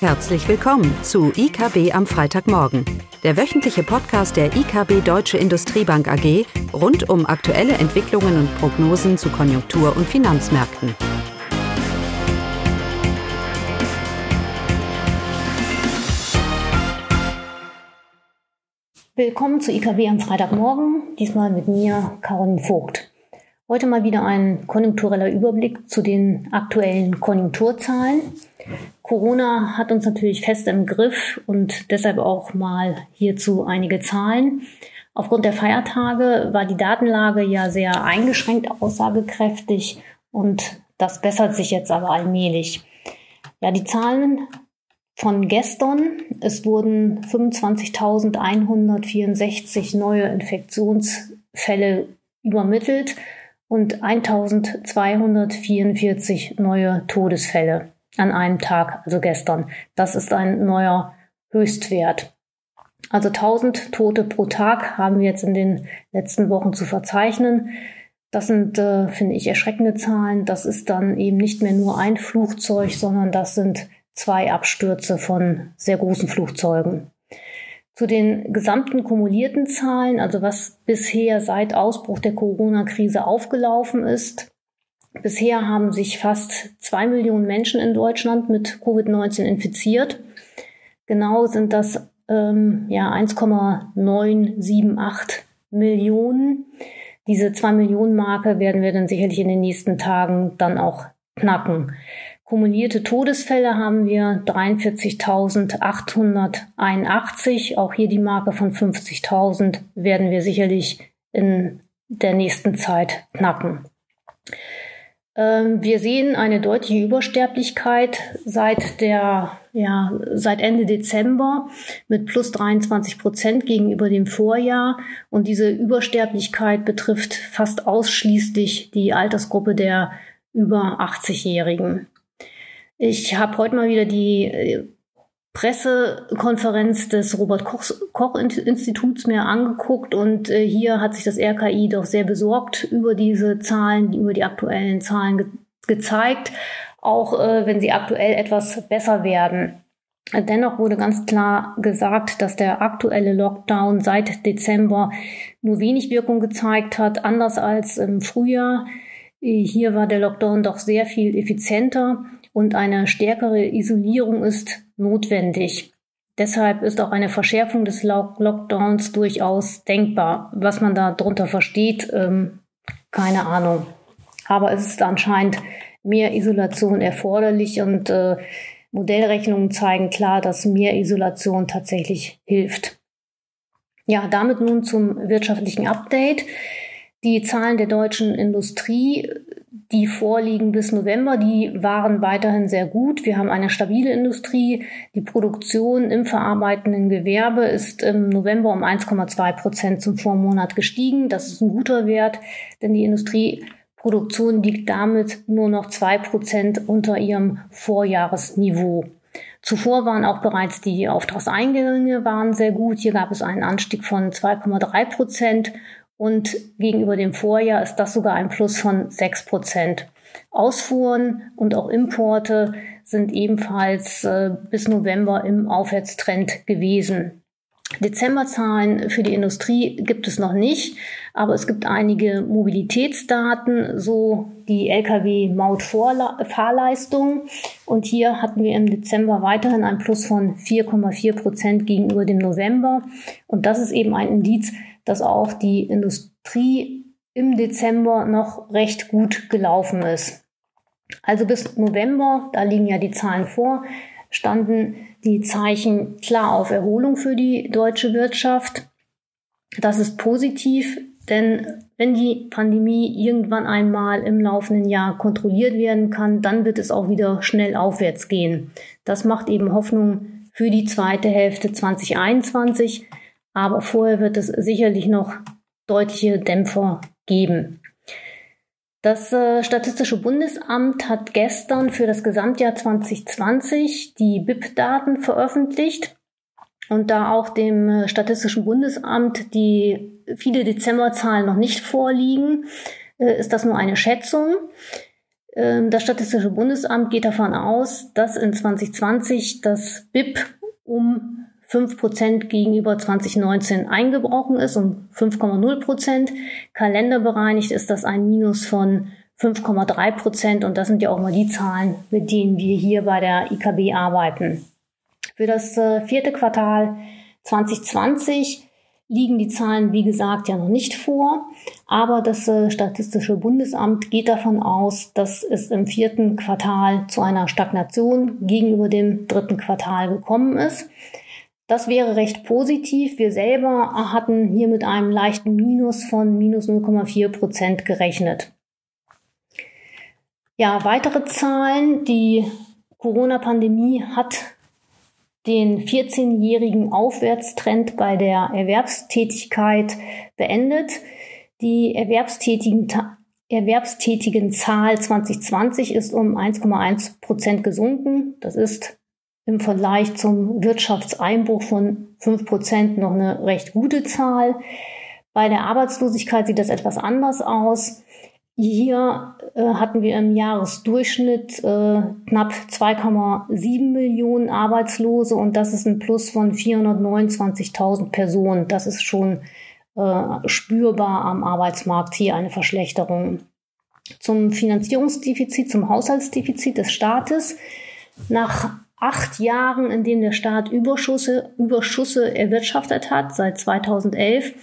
Herzlich willkommen zu IKB am Freitagmorgen, der wöchentliche Podcast der IKB Deutsche Industriebank AG rund um aktuelle Entwicklungen und Prognosen zu Konjunktur- und Finanzmärkten. Willkommen zu IKB am Freitagmorgen, diesmal mit mir, Caroline Vogt. Heute mal wieder ein konjunktureller Überblick zu den aktuellen Konjunkturzahlen. Corona hat uns natürlich fest im Griff und deshalb auch mal hierzu einige Zahlen. Aufgrund der Feiertage war die Datenlage ja sehr eingeschränkt aussagekräftig und das bessert sich jetzt aber allmählich. Ja, die Zahlen von gestern. Es wurden 25.164 neue Infektionsfälle übermittelt und 1244 neue Todesfälle an einem Tag, also gestern. Das ist ein neuer Höchstwert. Also 1000 Tote pro Tag haben wir jetzt in den letzten Wochen zu verzeichnen. Das sind, äh, finde ich, erschreckende Zahlen. Das ist dann eben nicht mehr nur ein Flugzeug, sondern das sind zwei Abstürze von sehr großen Flugzeugen. Zu den gesamten kumulierten Zahlen, also was bisher seit Ausbruch der Corona-Krise aufgelaufen ist. Bisher haben sich fast zwei Millionen Menschen in Deutschland mit Covid-19 infiziert. Genau sind das ähm, ja 1,978 Millionen. Diese zwei Millionen Marke werden wir dann sicherlich in den nächsten Tagen dann auch knacken. Kumulierte Todesfälle haben wir 43.881. Auch hier die Marke von 50.000 werden wir sicherlich in der nächsten Zeit knacken. Ähm, wir sehen eine deutliche Übersterblichkeit seit der, ja, seit Ende Dezember mit plus 23 Prozent gegenüber dem Vorjahr. Und diese Übersterblichkeit betrifft fast ausschließlich die Altersgruppe der über 80-Jährigen. Ich habe heute mal wieder die äh, Pressekonferenz des Robert Koch Instituts mir angeguckt und äh, hier hat sich das RKI doch sehr besorgt über diese Zahlen, über die aktuellen Zahlen ge gezeigt, auch äh, wenn sie aktuell etwas besser werden. Dennoch wurde ganz klar gesagt, dass der aktuelle Lockdown seit Dezember nur wenig Wirkung gezeigt hat, anders als im Frühjahr. Hier war der Lockdown doch sehr viel effizienter und eine stärkere Isolierung ist notwendig. Deshalb ist auch eine Verschärfung des Lockdowns durchaus denkbar. Was man da drunter versteht, ähm, keine Ahnung. Aber es ist anscheinend mehr Isolation erforderlich und äh, Modellrechnungen zeigen klar, dass mehr Isolation tatsächlich hilft. Ja, damit nun zum wirtschaftlichen Update. Die Zahlen der deutschen Industrie die vorliegen bis November, die waren weiterhin sehr gut. Wir haben eine stabile Industrie. Die Produktion im verarbeitenden Gewerbe ist im November um 1,2 Prozent zum Vormonat gestiegen. Das ist ein guter Wert, denn die Industrieproduktion liegt damit nur noch zwei Prozent unter ihrem Vorjahresniveau. Zuvor waren auch bereits die Auftragseingänge waren sehr gut. Hier gab es einen Anstieg von 2,3 Prozent und gegenüber dem Vorjahr ist das sogar ein Plus von 6 Prozent. Ausfuhren und auch Importe sind ebenfalls äh, bis November im Aufwärtstrend gewesen. Dezemberzahlen für die Industrie gibt es noch nicht, aber es gibt einige Mobilitätsdaten, so die Lkw-Mautfahrleistung. Und hier hatten wir im Dezember weiterhin ein Plus von 4,4 Prozent gegenüber dem November. Und das ist eben ein Indiz, dass auch die Industrie im Dezember noch recht gut gelaufen ist. Also bis November, da liegen ja die Zahlen vor, standen die Zeichen klar auf Erholung für die deutsche Wirtschaft. Das ist positiv, denn wenn die Pandemie irgendwann einmal im laufenden Jahr kontrolliert werden kann, dann wird es auch wieder schnell aufwärts gehen. Das macht eben Hoffnung für die zweite Hälfte 2021. Aber vorher wird es sicherlich noch deutliche Dämpfer geben. Das äh, Statistische Bundesamt hat gestern für das Gesamtjahr 2020 die BIP-Daten veröffentlicht. Und da auch dem äh, Statistischen Bundesamt die viele Dezemberzahlen noch nicht vorliegen, äh, ist das nur eine Schätzung. Ähm, das Statistische Bundesamt geht davon aus, dass in 2020 das BIP um 5 Prozent gegenüber 2019 eingebrochen ist, um 5,0 Prozent. Kalenderbereinigt ist das ein Minus von 5,3 Prozent und das sind ja auch mal die Zahlen, mit denen wir hier bei der IKB arbeiten. Für das äh, vierte Quartal 2020 liegen die Zahlen, wie gesagt, ja noch nicht vor. Aber das äh, Statistische Bundesamt geht davon aus, dass es im vierten Quartal zu einer Stagnation gegenüber dem dritten Quartal gekommen ist. Das wäre recht positiv. Wir selber hatten hier mit einem leichten Minus von minus 0,4 Prozent gerechnet. Ja, weitere Zahlen. Die Corona-Pandemie hat den 14-jährigen Aufwärtstrend bei der Erwerbstätigkeit beendet. Die erwerbstätigen, erwerbstätigen Zahl 2020 ist um 1,1 Prozent gesunken. Das ist im Vergleich zum Wirtschaftseinbruch von 5 Prozent noch eine recht gute Zahl. Bei der Arbeitslosigkeit sieht das etwas anders aus. Hier äh, hatten wir im Jahresdurchschnitt äh, knapp 2,7 Millionen Arbeitslose und das ist ein Plus von 429.000 Personen. Das ist schon äh, spürbar am Arbeitsmarkt hier eine Verschlechterung. Zum Finanzierungsdefizit, zum Haushaltsdefizit des Staates. Nach acht Jahren, in denen der Staat Überschüsse, Überschüsse erwirtschaftet hat, seit 2011,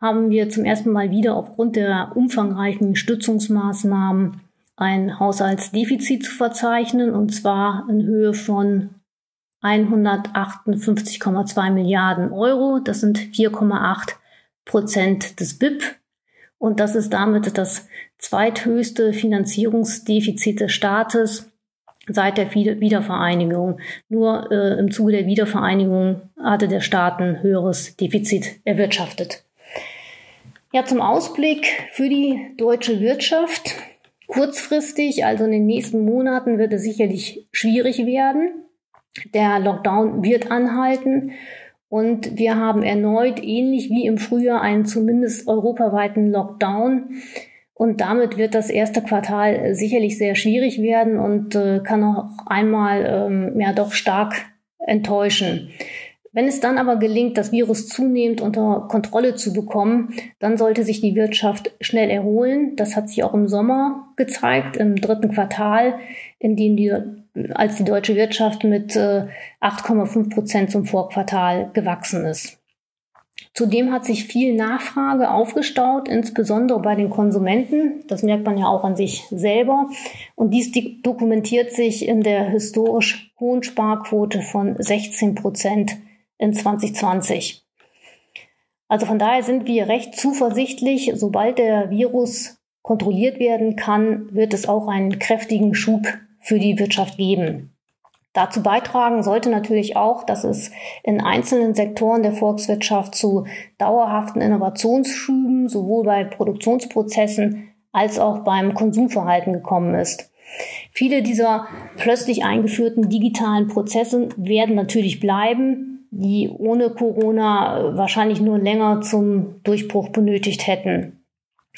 haben wir zum ersten Mal wieder aufgrund der umfangreichen Stützungsmaßnahmen ein Haushaltsdefizit zu verzeichnen, und zwar in Höhe von 158,2 Milliarden Euro. Das sind 4,8 Prozent des BIP. Und das ist damit das zweithöchste Finanzierungsdefizit des Staates seit der Wiedervereinigung. Nur äh, im Zuge der Wiedervereinigung hatte der Staat ein höheres Defizit erwirtschaftet. Ja, zum Ausblick für die deutsche Wirtschaft. Kurzfristig, also in den nächsten Monaten, wird es sicherlich schwierig werden. Der Lockdown wird anhalten und wir haben erneut, ähnlich wie im Frühjahr, einen zumindest europaweiten Lockdown. Und damit wird das erste Quartal sicherlich sehr schwierig werden und äh, kann auch einmal ähm, ja doch stark enttäuschen. Wenn es dann aber gelingt, das Virus zunehmend unter Kontrolle zu bekommen, dann sollte sich die Wirtschaft schnell erholen. Das hat sich auch im Sommer gezeigt, im dritten Quartal, in dem die, als die deutsche Wirtschaft mit 8,5 äh, Prozent zum Vorquartal gewachsen ist. Zudem hat sich viel Nachfrage aufgestaut, insbesondere bei den Konsumenten. Das merkt man ja auch an sich selber. Und dies dokumentiert sich in der historisch hohen Sparquote von 16 Prozent in 2020. Also von daher sind wir recht zuversichtlich, sobald der Virus kontrolliert werden kann, wird es auch einen kräftigen Schub für die Wirtschaft geben. Dazu beitragen sollte natürlich auch, dass es in einzelnen Sektoren der Volkswirtschaft zu dauerhaften Innovationsschüben sowohl bei Produktionsprozessen als auch beim Konsumverhalten gekommen ist. Viele dieser plötzlich eingeführten digitalen Prozesse werden natürlich bleiben, die ohne Corona äh, wahrscheinlich nur länger zum Durchbruch benötigt hätten.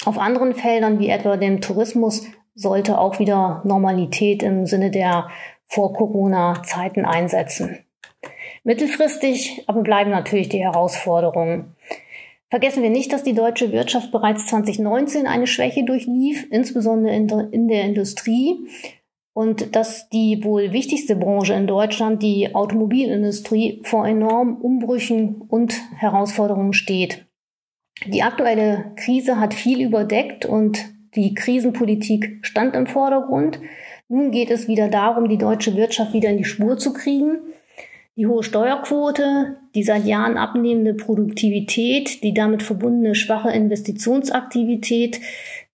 Auf anderen Feldern wie etwa dem Tourismus sollte auch wieder Normalität im Sinne der Vor-Corona-Zeiten einsetzen. Mittelfristig aber bleiben natürlich die Herausforderungen. Vergessen wir nicht, dass die deutsche Wirtschaft bereits 2019 eine Schwäche durchlief, insbesondere in der Industrie und dass die wohl wichtigste Branche in Deutschland, die Automobilindustrie, vor enormen Umbrüchen und Herausforderungen steht. Die aktuelle Krise hat viel überdeckt und die Krisenpolitik stand im Vordergrund. Nun geht es wieder darum, die deutsche Wirtschaft wieder in die Spur zu kriegen. Die hohe Steuerquote, die seit Jahren abnehmende Produktivität, die damit verbundene schwache Investitionsaktivität,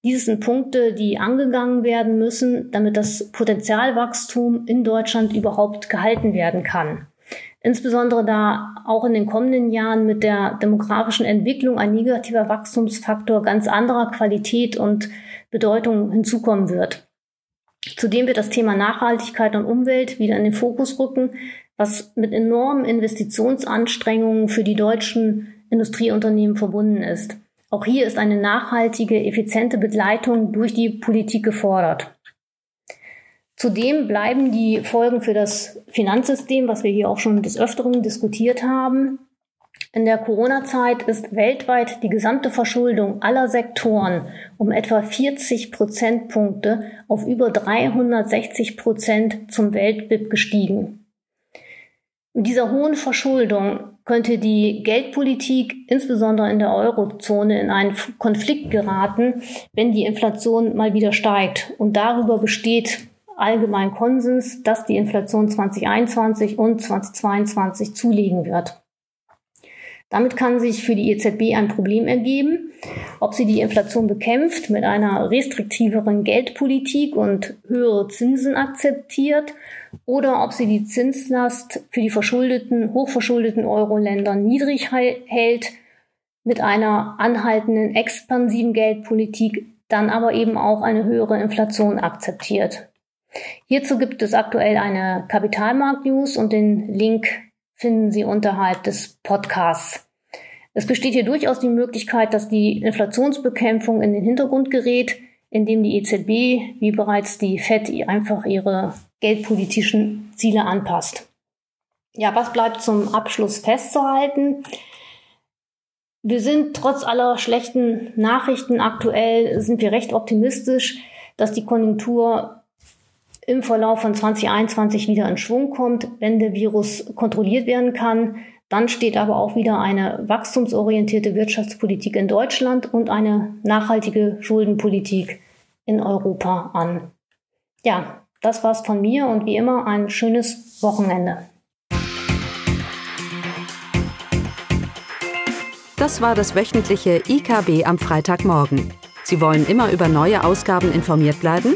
dies sind Punkte, die angegangen werden müssen, damit das Potenzialwachstum in Deutschland überhaupt gehalten werden kann. Insbesondere da auch in den kommenden Jahren mit der demografischen Entwicklung ein negativer Wachstumsfaktor ganz anderer Qualität und Bedeutung hinzukommen wird. Zudem wird das Thema Nachhaltigkeit und Umwelt wieder in den Fokus rücken, was mit enormen Investitionsanstrengungen für die deutschen Industrieunternehmen verbunden ist. Auch hier ist eine nachhaltige, effiziente Begleitung durch die Politik gefordert. Zudem bleiben die Folgen für das Finanzsystem, was wir hier auch schon des Öfteren diskutiert haben. In der Corona-Zeit ist weltweit die gesamte Verschuldung aller Sektoren um etwa 40 Prozentpunkte auf über 360 Prozent zum Weltbib gestiegen. Mit dieser hohen Verschuldung könnte die Geldpolitik insbesondere in der Eurozone in einen Konflikt geraten, wenn die Inflation mal wieder steigt. Und darüber besteht allgemein Konsens, dass die Inflation 2021 und 2022 zulegen wird. Damit kann sich für die EZB ein Problem ergeben, ob sie die Inflation bekämpft mit einer restriktiveren Geldpolitik und höhere Zinsen akzeptiert oder ob sie die Zinslast für die verschuldeten, hochverschuldeten Euro-Länder niedrig hält mit einer anhaltenden expansiven Geldpolitik, dann aber eben auch eine höhere Inflation akzeptiert. Hierzu gibt es aktuell eine Kapitalmarkt-News und den Link finden Sie unterhalb des Podcasts. Es besteht hier durchaus die Möglichkeit, dass die Inflationsbekämpfung in den Hintergrund gerät, indem die EZB, wie bereits die FED, einfach ihre geldpolitischen Ziele anpasst. Ja, was bleibt zum Abschluss festzuhalten? Wir sind trotz aller schlechten Nachrichten aktuell, sind wir recht optimistisch, dass die Konjunktur im Verlauf von 2021 wieder in Schwung kommt, wenn der Virus kontrolliert werden kann. Dann steht aber auch wieder eine wachstumsorientierte Wirtschaftspolitik in Deutschland und eine nachhaltige Schuldenpolitik in Europa an. Ja, das war's von mir und wie immer ein schönes Wochenende. Das war das wöchentliche IKB am Freitagmorgen. Sie wollen immer über neue Ausgaben informiert bleiben?